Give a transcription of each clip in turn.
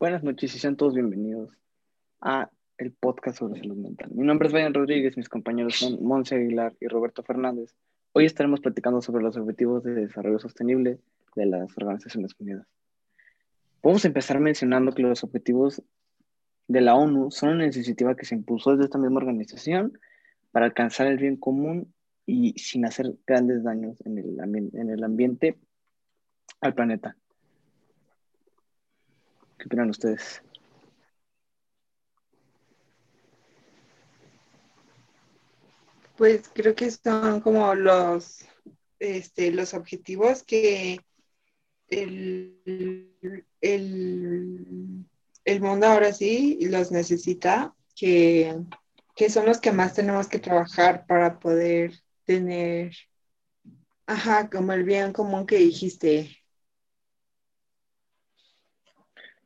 Buenas noches y sean todos bienvenidos a el podcast sobre salud mental. Mi nombre es Brian Rodríguez, mis compañeros son Monse Aguilar y Roberto Fernández. Hoy estaremos platicando sobre los objetivos de desarrollo sostenible de las Organizaciones Unidas. Vamos a empezar mencionando que los objetivos de la ONU son una iniciativa que se impulsó desde esta misma organización para alcanzar el bien común y sin hacer grandes daños en el, en el ambiente al planeta. ¿Qué opinan ustedes? Pues creo que son como los, este, los objetivos que el, el, mundo ahora sí los necesita, que, que son los que más tenemos que trabajar para poder tener, ajá, como el bien común que dijiste,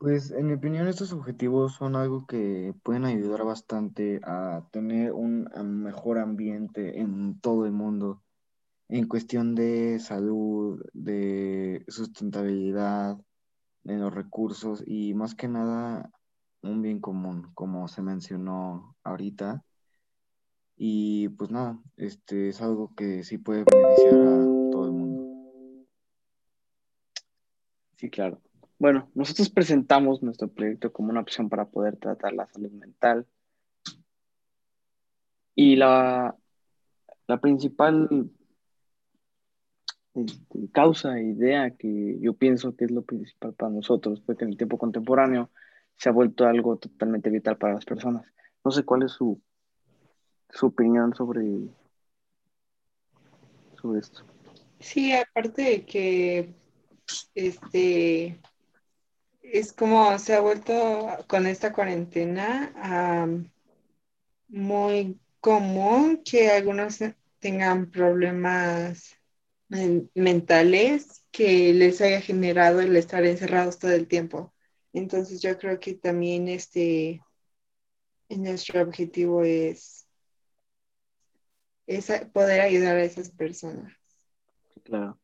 Pues en mi opinión estos objetivos son algo que pueden ayudar bastante a tener un mejor ambiente en todo el mundo, en cuestión de salud, de sustentabilidad, de los recursos y más que nada un bien común, como se mencionó ahorita. Y pues nada, este es algo que sí puede beneficiar a todo el mundo. Sí, claro. Bueno, nosotros presentamos nuestro proyecto como una opción para poder tratar la salud mental. Y la, la principal este, causa e idea que yo pienso que es lo principal para nosotros, porque en el tiempo contemporáneo se ha vuelto algo totalmente vital para las personas. No sé cuál es su, su opinión sobre, sobre esto. Sí, aparte de que este es como se ha vuelto con esta cuarentena muy común que algunos tengan problemas mentales que les haya generado el estar encerrados todo el tiempo. Entonces yo creo que también este nuestro objetivo es, es poder ayudar a esas personas. Claro.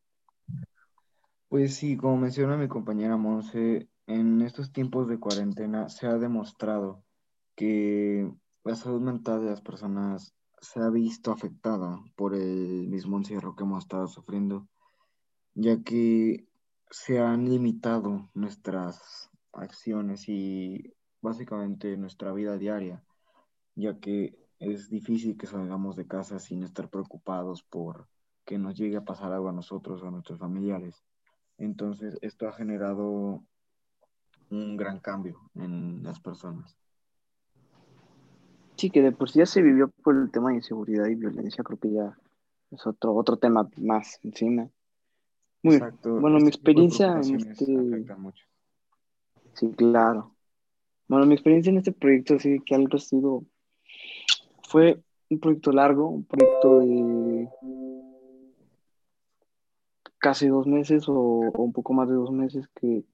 Pues sí, como menciona mi compañera Monse, en estos tiempos de cuarentena se ha demostrado que la salud mental de las personas se ha visto afectada por el mismo encierro que hemos estado sufriendo, ya que se han limitado nuestras acciones y básicamente nuestra vida diaria, ya que es difícil que salgamos de casa sin estar preocupados por que nos llegue a pasar algo a nosotros o a nuestros familiares. Entonces, esto ha generado un gran cambio en las personas. Sí, que de por sí ya se vivió por el tema de inseguridad y violencia, creo que ya es otro, otro tema más encima. Muy Exacto. Bueno, mi este experiencia en este... Mucho. Sí, claro. Bueno, mi experiencia en este proyecto, sí, que algo ha sido... Fue un proyecto largo, un proyecto de casi dos meses o un poco más de dos meses que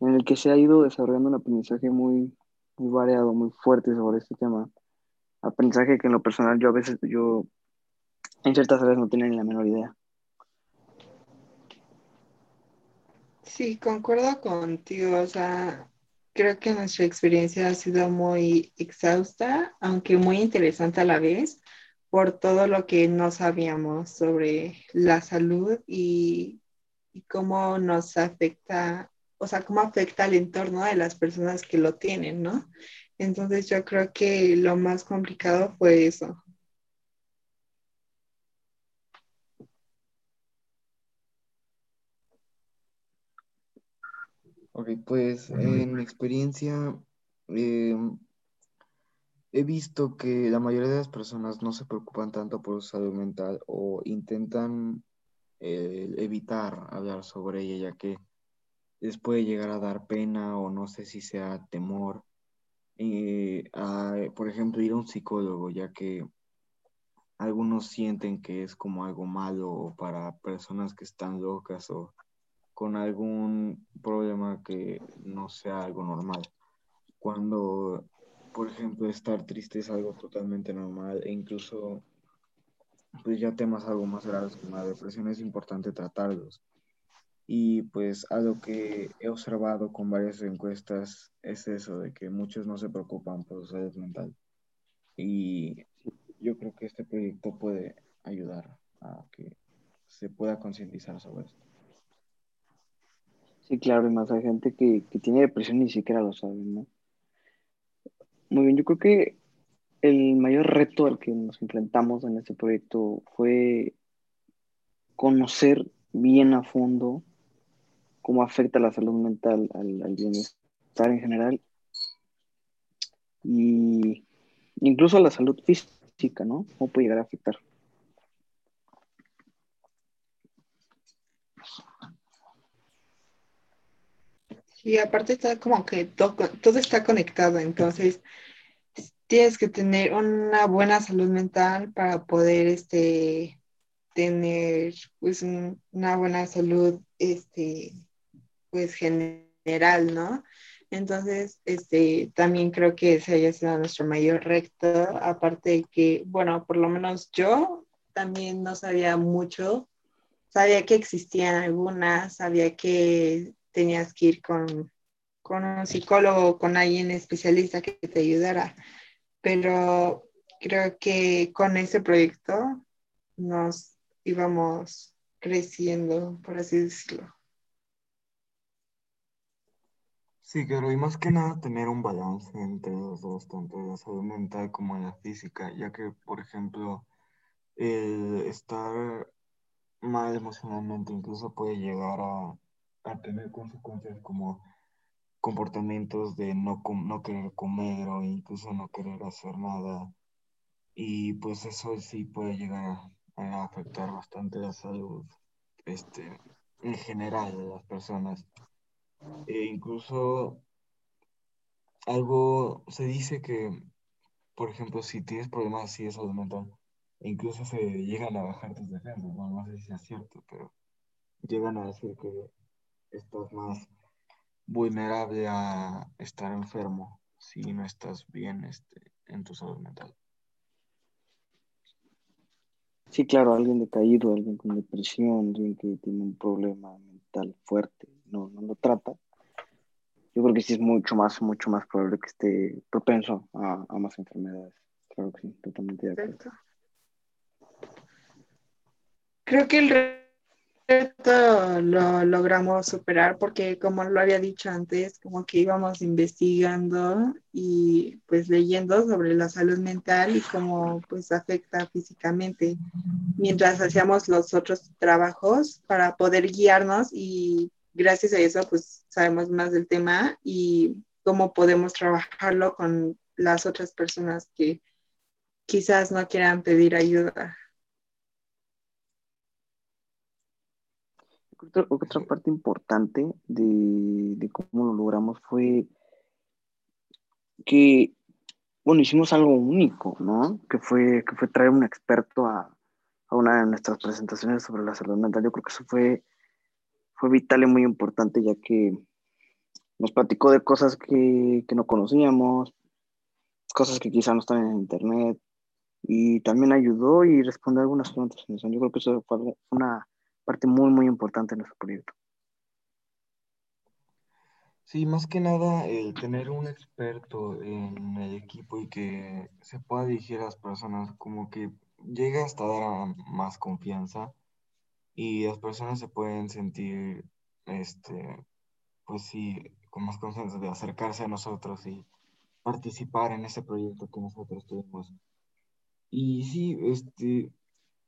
en el que se ha ido desarrollando un aprendizaje muy, muy variado, muy fuerte sobre este tema. Aprendizaje que en lo personal yo a veces, yo en ciertas áreas no tenía ni la menor idea. Sí, concuerdo contigo, o sea, creo que nuestra experiencia ha sido muy exhausta, aunque muy interesante a la vez, por todo lo que no sabíamos sobre la salud y, y cómo nos afecta o sea, cómo afecta al entorno de las personas que lo tienen, ¿no? Entonces yo creo que lo más complicado fue eso. Ok, pues en mi experiencia em, he visto que la mayoría de las personas no se preocupan tanto por su salud mental o intentan eh, evitar hablar sobre ella, ya que les puede llegar a dar pena o no sé si sea temor. Eh, por ejemplo, ir a un psicólogo, ya que algunos sienten que es como algo malo para personas que están locas o con algún problema que no sea algo normal. Cuando, por ejemplo, estar triste es algo totalmente normal e incluso pues ya temas algo más graves como la depresión es importante tratarlos Y pues algo que he observado con varias encuestas es eso, de que muchos no se preocupan por su salud mental. Y yo creo que este proyecto puede ayudar a que se pueda concientizar sobre esto. Sí, claro, y más hay gente que, que tiene depresión ni siquiera lo sabe, ¿no? Muy bien, yo creo que el mayor reto al que nos enfrentamos en este proyecto fue conocer bien a fondo cómo afecta la salud mental al, bienestar en general y incluso a la salud física, ¿no? ¿Cómo puede llegar a afectar? Sí, aparte está como que todo, todo está conectado, entonces tienes que tener una buena salud mental para poder este, tener pues una buena salud este, pues general, ¿no? Entonces, este, también creo que ese haya sido nuestro mayor reto, aparte de que, bueno, por lo menos yo también no sabía mucho, sabía que existían algunas, sabía que tenías que ir con, con un psicólogo, con alguien especialista que te ayudara, pero creo que con ese proyecto nos íbamos creciendo, por así decirlo. Sí, claro, y más que nada tener un balance entre los dos, tanto la salud mental como la física, ya que, por ejemplo, el estar mal emocionalmente incluso puede llegar a, tener consecuencias como comportamientos de no, no querer comer o incluso no querer hacer nada. Y pues eso sí puede llegar a, afectar bastante la salud este, en general de las personas. E incluso algo se dice que, por ejemplo, si tienes problemas así de salud mental, incluso se llegan a bajar tus defensas. Bueno, no sé si es cierto, pero llegan a decir que estás más vulnerable a estar enfermo si no estás bien este, en tu salud mental. Sí, claro, alguien decaído, alguien con depresión, alguien que tiene un problema mental fuerte, no, no lo trata, yo creo que sí es mucho más, mucho más probable que esté propenso a, más enfermedades. Claro que sí, totalmente de acuerdo. Creo que el reto lo logramos superar porque como lo había dicho antes, como que íbamos investigando y pues leyendo sobre la salud mental y cómo pues afecta físicamente mientras hacíamos los otros trabajos para poder guiarnos y gracias a eso, pues sabemos más del tema y cómo podemos trabajarlo con las otras personas que quizás no quieran pedir ayuda. Otra, otra parte importante de, cómo lo logramos fue que, bueno, hicimos algo único, ¿no? Que fue, que fue traer un experto a, a una de nuestras presentaciones sobre la salud mental. Yo creo que eso fue fue vital y muy importante ya que nos platicó de cosas que, no conocíamos, cosas que quizá no están en internet y también ayudó y respondió algunas preguntas. Yo creo que eso fue una parte muy, muy importante de nuestro proyecto. Sí, más que nada el tener un experto en el equipo y que se pueda dirigir a las personas, como que llega hasta dar más confianza y las personas se pueden sentir, este, pues sí, con más confianza de acercarse a nosotros y participar en ese proyecto que nosotros tuvimos. Y sí, este,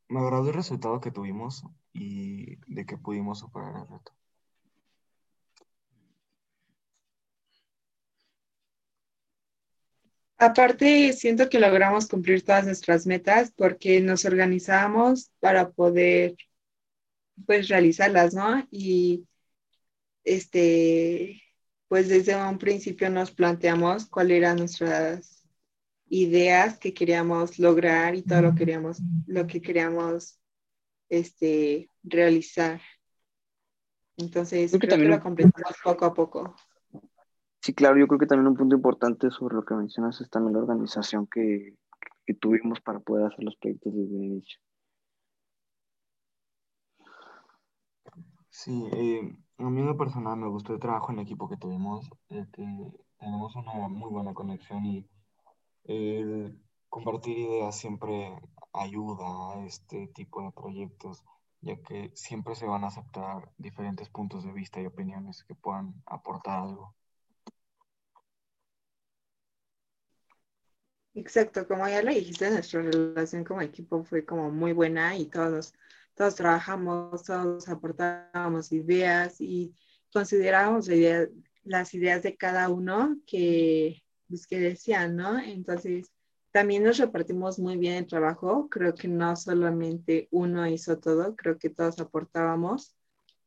me agradó el resultado que tuvimos y de que pudimos superar el reto. Aparte, siento que logramos cumplir todas nuestras metas porque nos organizamos para poder pues realizarlas, ¿no? Y este, pues desde un principio nos planteamos cuáles eran nuestras ideas que queríamos lograr y todo lo que queríamos, lo que queríamos este, realizar. Entonces, creo, que, también lo completamos poco a poco. Sí, claro, yo creo que también un punto importante sobre lo que mencionas es también la organización que, que tuvimos para poder hacer los proyectos desde el inicio. Sí, eh, a mí en lo personal me gustó el trabajo en equipo que tuvimos, que tenemos una muy buena conexión y el compartir ideas siempre ayuda a este tipo de proyectos, ya que siempre se van a aceptar diferentes puntos de vista y opiniones que puedan aportar algo. Exacto, como ya le dijiste, nuestra relación como equipo fue como muy buena y todos, todos trabajamos, todos aportábamos ideas y considerábamos las ideas de cada uno que, pues, que decían, ¿no? Entonces, también nos repartimos muy bien el trabajo. Creo que no solamente uno hizo todo, creo que todos aportábamos.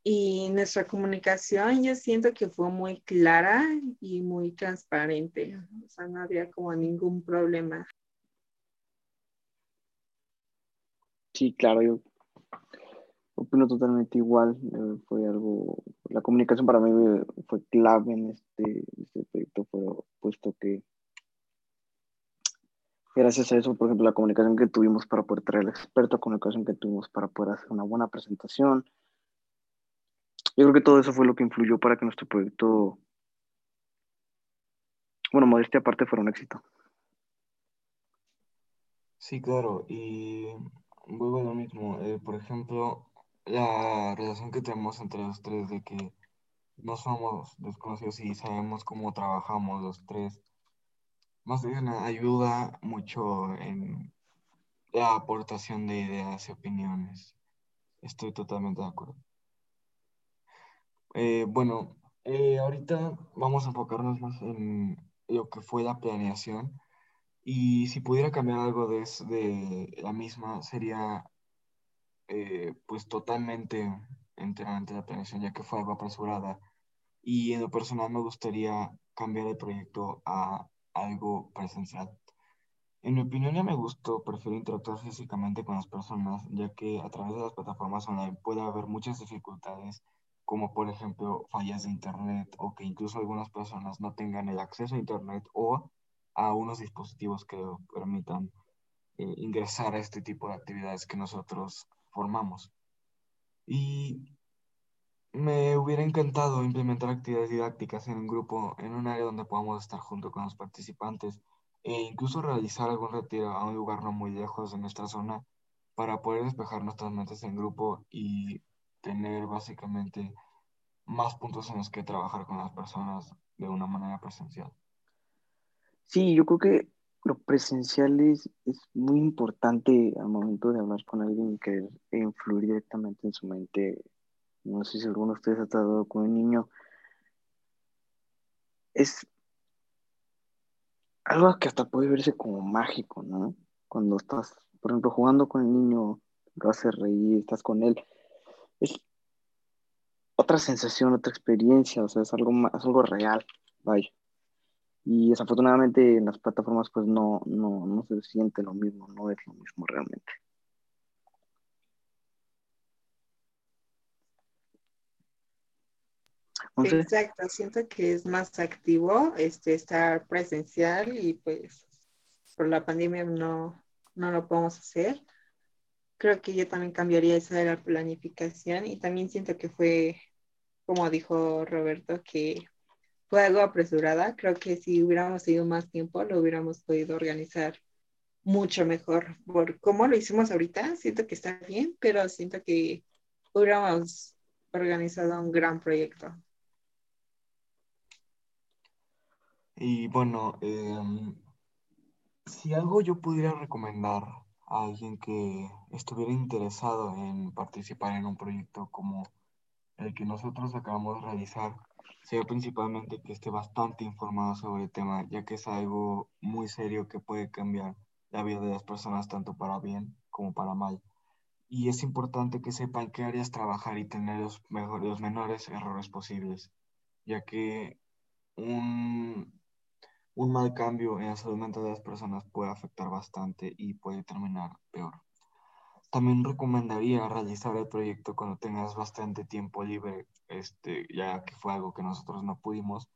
Y nuestra comunicación yo siento que fue muy clara y muy transparente. O sea, no había como ningún problema. Sí, claro, yo opino totalmente igual. Eh, fue algo, la comunicación para mí fue clave en este, este proyecto, puesto que gracias a eso, por ejemplo, la comunicación que tuvimos para poder traer al experto, comunicación que tuvimos para poder hacer una buena presentación, yo creo que todo eso fue lo que influyó para que nuestro proyecto, bueno, modestia aparte, fuera un éxito. Sí, claro, y vuelvo a lo mismo. Eh, por ejemplo, la relación que tenemos entre los tres de que no somos desconocidos y sabemos cómo trabajamos los tres, más bien ayuda mucho en la aportación de ideas y opiniones. Estoy totalmente de acuerdo. Eh, bueno, eh, ahorita vamos a enfocarnos más en lo que fue la planeación y si pudiera cambiar algo de, de la misma sería eh, pues totalmente enteramente la planeación ya que fue algo apresurada y en lo personal me gustaría cambiar el proyecto a algo presencial. En mi opinión ya me gustó, prefiero interactuar físicamente con las personas ya que a través de las plataformas online puede haber muchas dificultades como por ejemplo fallas de Internet o que incluso algunas personas no tengan el acceso a Internet o a unos dispositivos que permitan eh, ingresar a este tipo de actividades que nosotros formamos. Y me hubiera encantado implementar actividades didácticas en un grupo, en un área donde podamos estar junto con los participantes e incluso realizar algún retiro a un lugar no muy lejos de nuestra zona para poder despejar nuestras mentes en grupo y tener básicamente más puntos en los que trabajar con las personas de una manera presencial. Sí, yo creo que lo presencial es, muy importante al momento de hablar con alguien y querer influir directamente en su mente. No sé si alguno de ustedes ha tratado con un niño. Es algo que hasta puede verse como mágico, ¿no? Cuando estás, por ejemplo, jugando con el niño, lo hace reír, estás con él es otra sensación, otra experiencia, o sea, es algo, es algo real, vaya. Y desafortunadamente en las plataformas pues no, no, no se siente lo mismo, no es lo mismo realmente. Exacto, siento que es más activo este, estar presencial y pues por la pandemia no, no lo podemos hacer creo que yo también cambiaría esa de la planificación y también siento que fue, como dijo Roberto, que fue algo apresurada. Creo que si hubiéramos tenido más tiempo, lo hubiéramos podido organizar mucho mejor. Por cómo lo hicimos ahorita, siento que está bien, pero siento que hubiéramos organizado un gran proyecto. Y bueno, em, si algo yo pudiera recomendar a alguien que estuviera interesado en participar en un proyecto como el que nosotros acabamos de realizar, sea principalmente que esté bastante informado sobre el tema, ya que es algo muy serio que puede cambiar la vida de las personas tanto para bien como para mal. Y es importante que sepan qué áreas trabajar y tener los, mejores, los menores errores posibles, ya que un, un mal cambio en la salud mental de las personas puede afectar bastante y puede terminar peor. También recomendaría realizar el proyecto cuando tengas bastante tiempo libre, este, ya que fue algo que nosotros no pudimos,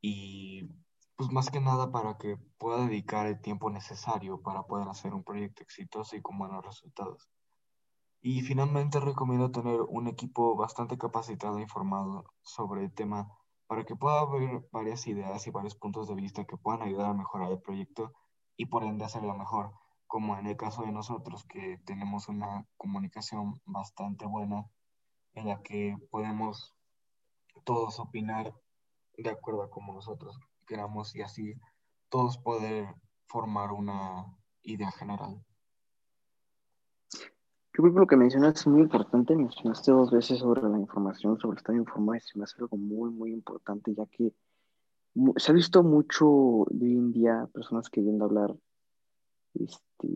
y pues más que nada para que pueda dedicar el tiempo necesario para poder hacer un proyecto exitoso y con buenos resultados. Y finalmente recomiendo tener un equipo bastante capacitado e informado sobre el tema para que pueda haber varias ideas y varios puntos de vista que puedan ayudar a mejorar el proyecto y por ende hacerlo mejor, como en el caso de nosotros que tenemos una comunicación bastante buena en la que podemos todos opinar de acuerdo a como nosotros queramos y así todos poder formar una idea general. Yo creo que lo que mencionas es muy importante. Mencionaste dos veces sobre la información, sobre estar informado, y se me hace algo muy, muy importante, ya que se ha visto mucho hoy en día personas queriendo hablar este,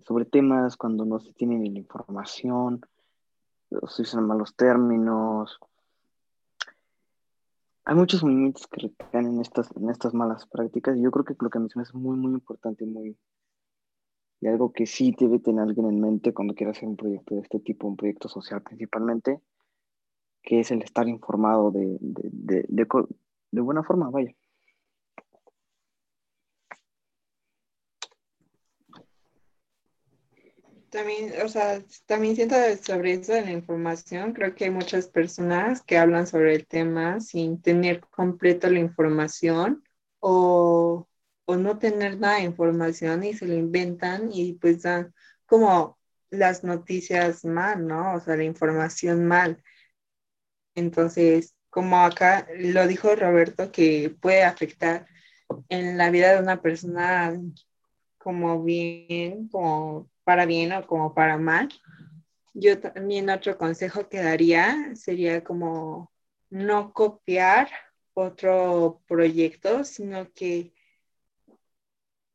sobre temas cuando no se tiene ni la información, se usan malos términos. Hay muchos movimientos que recaen en estas, malas prácticas y yo creo que lo que mencionas es muy, muy importante muy, y algo que sí debe tener alguien en mente cuando quiera hacer un proyecto de este tipo, un proyecto social principalmente, que es el estar informado de, de, de, buena forma, vaya. También, o sea, también siento sobre eso de la información, creo que hay muchas personas que hablan sobre el tema sin tener completo la información o o no tener nada de información y se lo inventan y pues dan como las noticias mal, ¿no? O sea, la información mal. Entonces, como acá lo dijo Roberto, que puede afectar en la vida de una persona como bien, como para bien o como para mal. Yo también otro consejo que daría sería como no copiar otro proyecto, sino que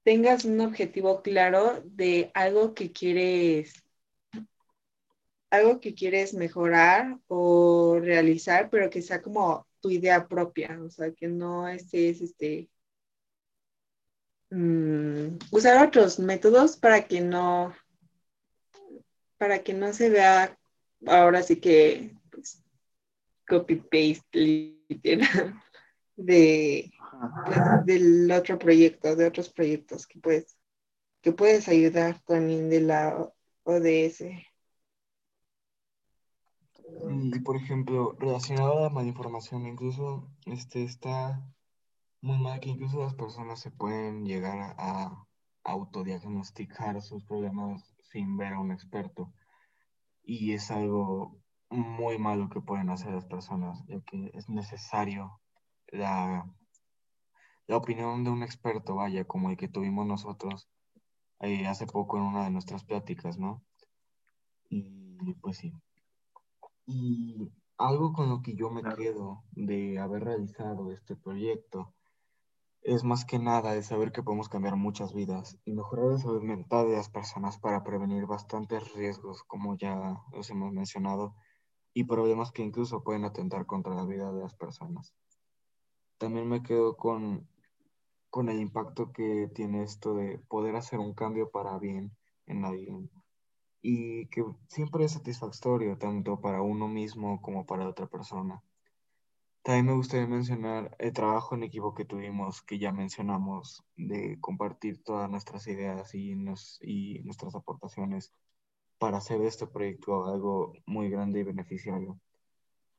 tengas un objetivo claro de algo que quieres, algo que quieres mejorar o realizar, pero que sea como tu idea propia, o sea, que no estés, este, mm, usar otros métodos para que no, para que no se vea ahora sí que pues, copy-paste literal de, pues, del otro proyecto, de otros proyectos que puedes, que puedes ayudar también de la ODS. Y por ejemplo, relacionado a la malinformación, incluso este está muy mal que incluso las personas se pueden llegar a autodiagnosticar sus problemas sin ver a un experto. Y es algo muy malo que pueden hacer las personas, ya que es necesario la, la opinión de un experto, vaya, como el que tuvimos nosotros eh, hace poco en una de nuestras pláticas, ¿no? Y pues sí. Y algo con lo que yo me quedo de haber realizado este proyecto es más que nada de saber que podemos cambiar muchas vidas y mejorar la salud mental de las personas para prevenir bastantes riesgos, como ya los hemos mencionado, y problemas que incluso pueden atentar contra la vida de las personas también me quedo con, con el impacto que tiene esto de poder hacer un cambio para bien en alguien y que siempre es satisfactorio tanto para uno mismo como para otra persona. También me gustaría mencionar el trabajo en equipo que tuvimos, que ya mencionamos, de compartir todas nuestras ideas y, nos, y nuestras aportaciones para hacer de este proyecto algo muy grande y beneficiario.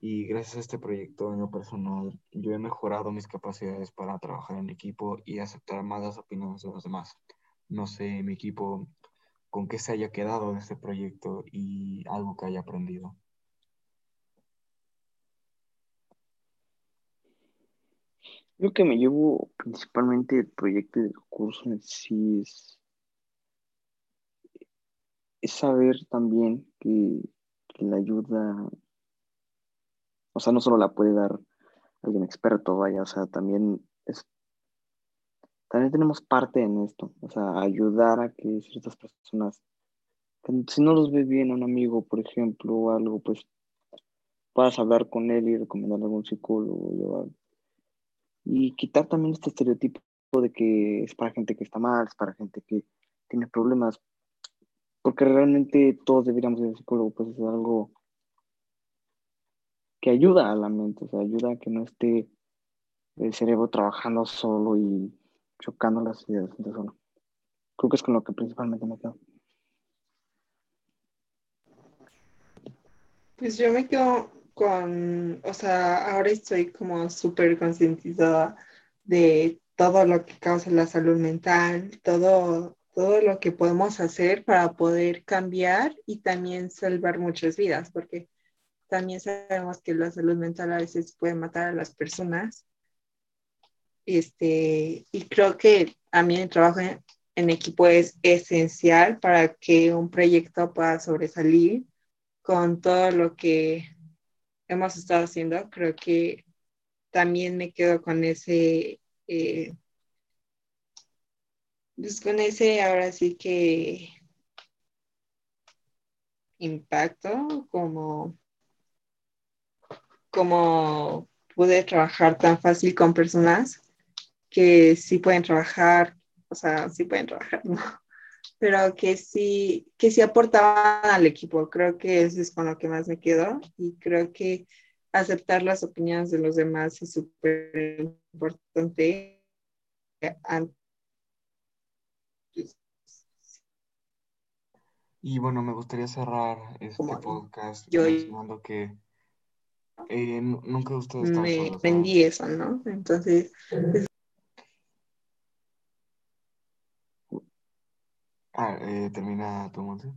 Y gracias a este proyecto en lo personal, yo he mejorado mis capacidades para trabajar en equipo y aceptar más las opiniones de los demás. No sé, mi equipo, con qué se haya quedado de este proyecto y algo que haya aprendido. Lo que me llevo principalmente del proyecto del curso en sí es, es saber también que, la ayuda o sea, no solo la puede dar alguien experto, vaya, o sea, también es, también tenemos parte en esto, o sea, ayudar a que ciertas personas, si no los ves bien un amigo, por ejemplo, o algo, pues puedas hablar con él y recomendarle a algún psicólogo, y quitar también este estereotipo de que es para gente que está mal, es para gente que tiene problemas, porque realmente todos deberíamos al psicólogo, pues es algo que ayuda a la mente, o sea, ayuda a que no esté el cerebro trabajando solo y chocando las ideas solo. Creo que es con lo que principalmente me quedo. Pues yo me quedo con, o sea, ahora estoy como súper concientizada de todo lo que causa la salud mental, todo, todo lo que podemos hacer para poder cambiar y también salvar muchas vidas, porque también sabemos que la salud mental a veces puede matar a las personas. Este, y creo que a mí el trabajo en, en equipo es esencial para que un proyecto pueda sobresalir con todo lo que hemos estado haciendo. Creo que también me quedo con ese, eh, pues con ese ahora sí que impacto como como pude trabajar tan fácil con personas que sí pueden trabajar, o sea, sí pueden trabajar, ¿no? Pero que sí, que sí aportaban al equipo. Creo que eso es con lo que más me quedo y creo que aceptar las opiniones de los demás es súper importante. Y bueno, me gustaría cerrar este Como podcast yo- mencionando que eh, nu- nunca ustedes me solos, ¿no? aprendí eso, ¿no? Entonces, termina tu Monse.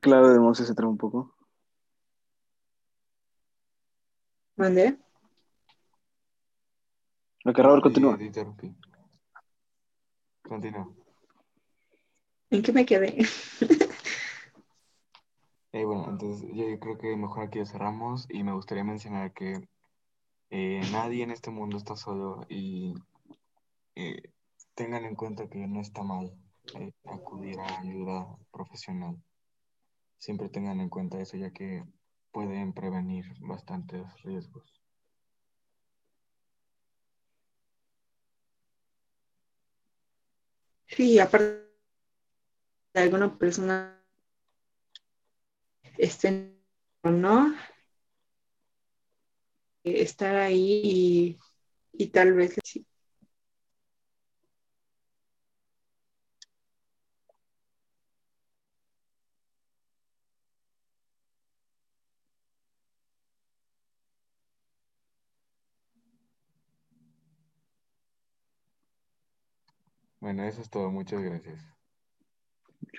Claro, de Monse se traba un poco. ¿mandé? Lo que Sí, continúa. te interrumpí. Continúa. ¿En qué me quedé? Eh, bueno, entonces yo creo que mejor aquí lo cerramos y me gustaría mencionar que eh, nadie en este mundo está solo y eh, tengan en cuenta que no está mal acudir a ayuda profesional. Siempre tengan en cuenta eso ya que pueden prevenir bastantes riesgos. Sí, aparte de alguna persona estén o no, estar ahí y tal vez sí. Bueno, eso es todo. Muchas gracias.